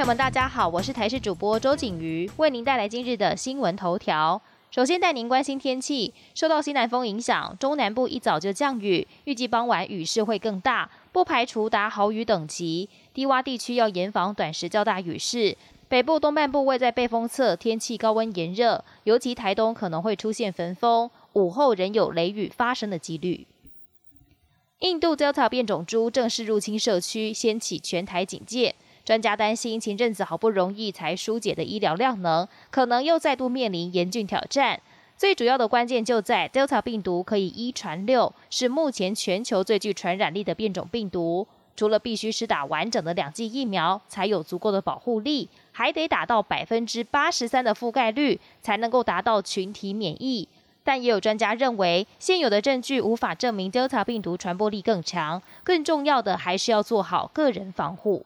朋友们，大家好，我是台视主播周景瑜，为您带来今日的新闻头条。首先带您关心天气，受到西南风影响，中南部一早就降雨，预计傍晚雨势会更大，不排除达豪雨等级。低洼地区要严防短时较大雨势。北部东半部位在背风侧，天气高温炎热，尤其台东可能会出现焚风，午后仍有雷雨发生的几率。印度焦草变种株正式入侵社区，掀起全台警戒。专家担心，前阵子好不容易才疏解的医疗量能，可能又再度面临严峻挑战。最主要的关键就在 Delta 病毒可以一传六，是目前全球最具传染力的变种病毒。除了必须施打完整的两剂疫苗才有足够的保护力，还得达到百分之八十三的覆盖率，才能够达到群体免疫。但也有专家认为，现有的证据无法证明 Delta 病毒传播力更强。更重要的还是要做好个人防护。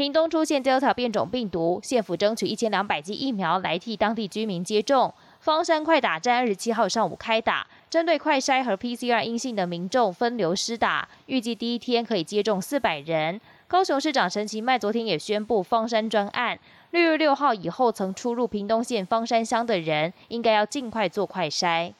屏东出现 Delta 变种病毒，县府争取一千两百剂疫苗来替当地居民接种。方山快打站二十七号上午开打，针对快筛和 PCR 阴性的民众分流施打，预计第一天可以接种四百人。高雄市长陈其迈昨天也宣布方山专案，六月六号以后曾出入屏东县方山乡的人，应该要尽快做快筛。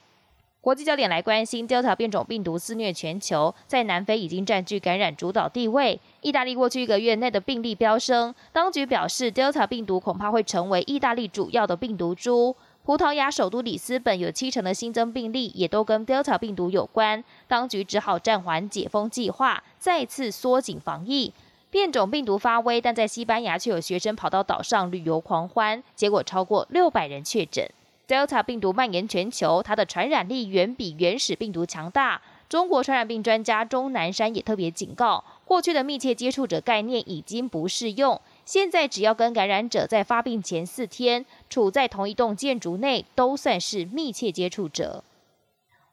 国际焦点来关心，Delta 变种病毒肆虐全球，在南非已经占据感染主导地位。意大利过去一个月内的病例飙升，当局表示，Delta 病毒恐怕会成为意大利主要的病毒株。葡萄牙首都里斯本有七成的新增病例也都跟 Delta 病毒有关，当局只好暂缓解封计划，再次缩紧防疫。变种病毒发威，但在西班牙却有学生跑到岛上旅游狂欢，结果超过六百人确诊。Delta 病毒蔓延全球，它的传染力远比原始病毒强大。中国传染病专家钟南山也特别警告，过去的密切接触者概念已经不适用。现在只要跟感染者在发病前四天处在同一栋建筑内，都算是密切接触者。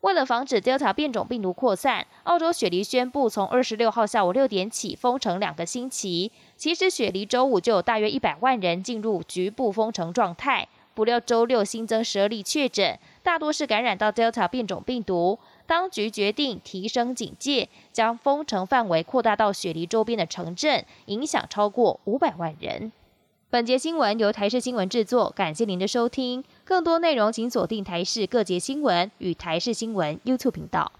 为了防止 Delta 变种病毒扩散，澳洲雪梨宣布从二十六号下午六点起封城两个星期。其实雪梨周五就有大约一百万人进入局部封城状态。不料周六新增十二例确诊，大多是感染到 Delta 变种病毒。当局决定提升警戒，将封城范围扩大到雪梨周边的城镇，影响超过五百万人。本节新闻由台视新闻制作，感谢您的收听。更多内容请锁定台视各节新闻与台视新闻 YouTube 频道。